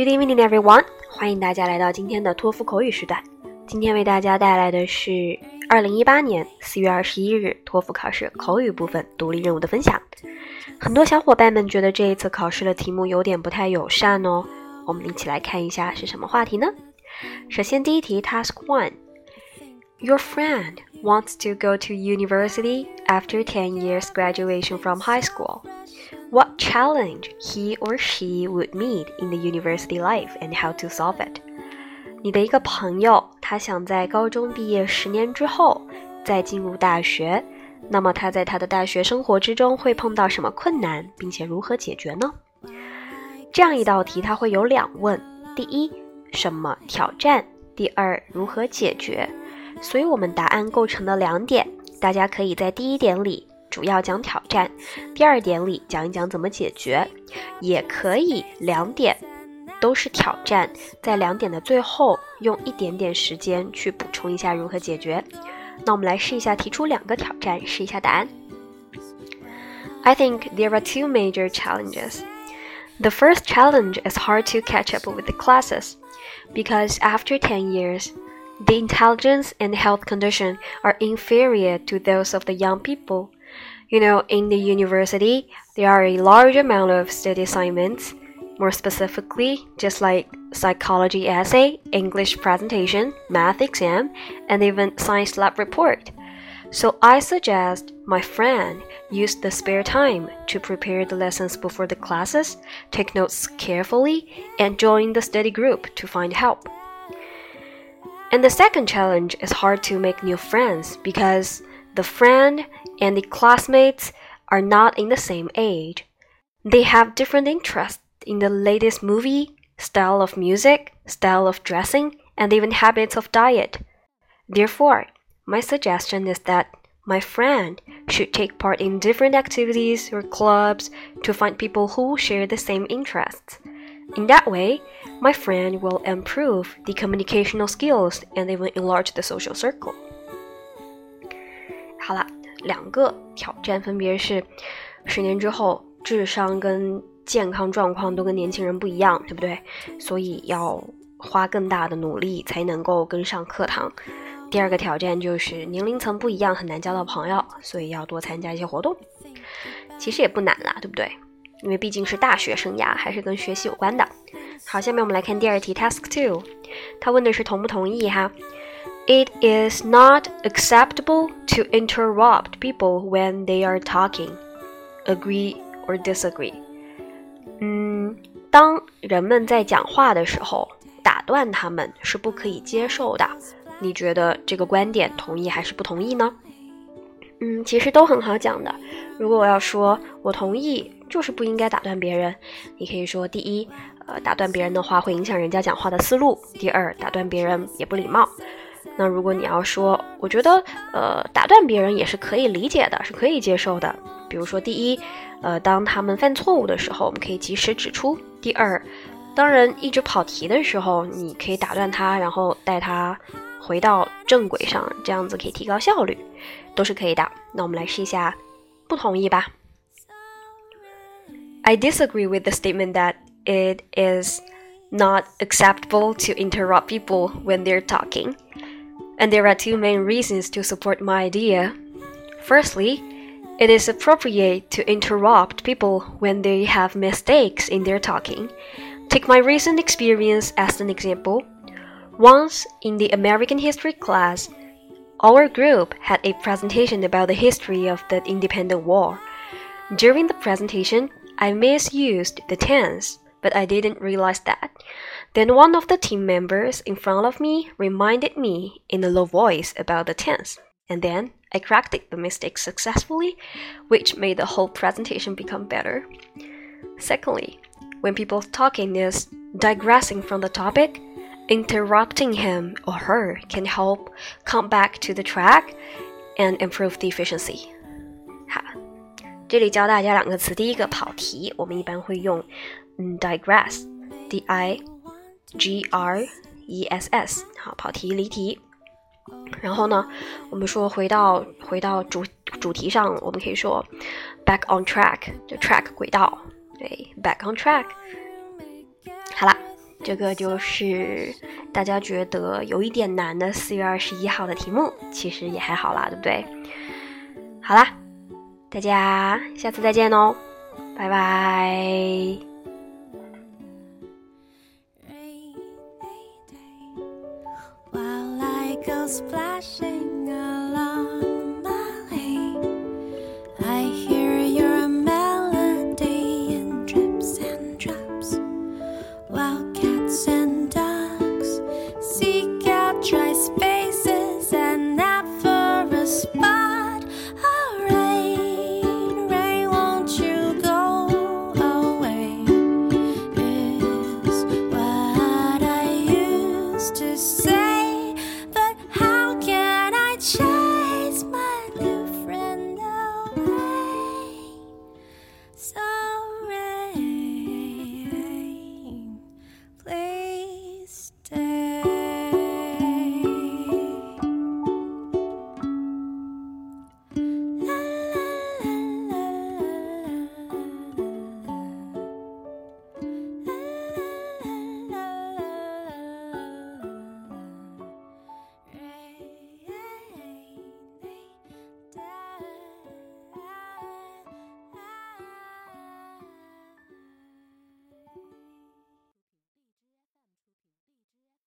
Good evening, everyone！欢迎大家来到今天的托福口语时段。今天为大家带来的是二零一八年四月二十一日托福考试口语部分独立任务的分享。很多小伙伴们觉得这一次考试的题目有点不太友善哦。我们一起来看一下是什么话题呢？首先，第一题，Task One：Your friend wants to go to university after ten years graduation from high school. What challenge he or she would meet in the university life and how to solve it。你的一个朋友，他想在高中毕业十年之后再进入大学，那么他在他的大学生活之中会碰到什么困难，并且如何解决呢？这样一道题，它会有两问：第一，什么挑战；第二，如何解决。所以，我们答案构成了两点，大家可以在第一点里。主要讲挑战，第二点里讲一讲怎么解决，也可以两点都是挑战，在两点的最后用一点点时间去补充一下如何解决。那我们来试一下，提出两个挑战，试一下答案。I think there are two major challenges. The first challenge is hard to catch up with the classes, because after 10 years, the intelligence and health condition are inferior to those of the young people. you know, in the university, there are a large amount of study assignments. More specifically, just like psychology essay, English presentation, math exam, and even science lab report. So I suggest my friend use the spare time to prepare the lessons before the classes, take notes carefully, and join the study group to find help. And the second challenge is hard to make new friends because the friend and the classmates are not in the same age. They have different interests in the latest movie, style of music, style of dressing, and even habits of diet. Therefore, my suggestion is that my friend should take part in different activities or clubs to find people who share the same interests. In that way, my friend will improve the communicational skills and even enlarge the social circle. 好了，两个挑战分别是：十年之后智商跟健康状况都跟年轻人不一样，对不对？所以要花更大的努力才能够跟上课堂。第二个挑战就是年龄层不一样，很难交到朋友，所以要多参加一些活动。其实也不难啦，对不对？因为毕竟是大学生涯，还是跟学习有关的。好，下面我们来看第二题，Task Two，他问的是同不同意哈。It is not acceptable to interrupt people when they are talking. Agree or disagree? 嗯，当人们在讲话的时候，打断他们是不可以接受的。你觉得这个观点同意还是不同意呢？嗯，其实都很好讲的。如果我要说我同意，就是不应该打断别人，你可以说：第一，呃，打断别人的话会影响人家讲话的思路；第二，打断别人也不礼貌。那如果你要说，我觉得，呃，打断别人也是可以理解的，是可以接受的。比如说，第一，呃，当他们犯错误的时候，我们可以及时指出；第二，当人一直跑题的时候，你可以打断他，然后带他回到正轨上，这样子可以提高效率，都是可以的。那我们来试一下，不同意吧？I disagree with the statement that it is not acceptable to interrupt people when they're talking. And there are two main reasons to support my idea. Firstly, it is appropriate to interrupt people when they have mistakes in their talking. Take my recent experience as an example. Once in the American history class, our group had a presentation about the history of the independent war. During the presentation, I misused the tense, but I didn't realize that. Then one of the team members in front of me reminded me in a low voice about the tense, and then I corrected the mistake successfully, which made the whole presentation become better. Secondly, when people talking is digressing from the topic, interrupting him or her can help come back to the track and improve the efficiency. 好，这里教大家两个词，第一个跑题，我们一般会用嗯 digress，d i G R E S S，好，跑题离题。然后呢，我们说回到回到主主题上，我们可以说 back on track，就 track 轨道，对，back on track。好了，这个就是大家觉得有一点难的四月二十一号的题目，其实也还好啦，对不对？好啦，大家下次再见哦，拜拜。goes splashing along the lane. I hear your melody in drips and drops while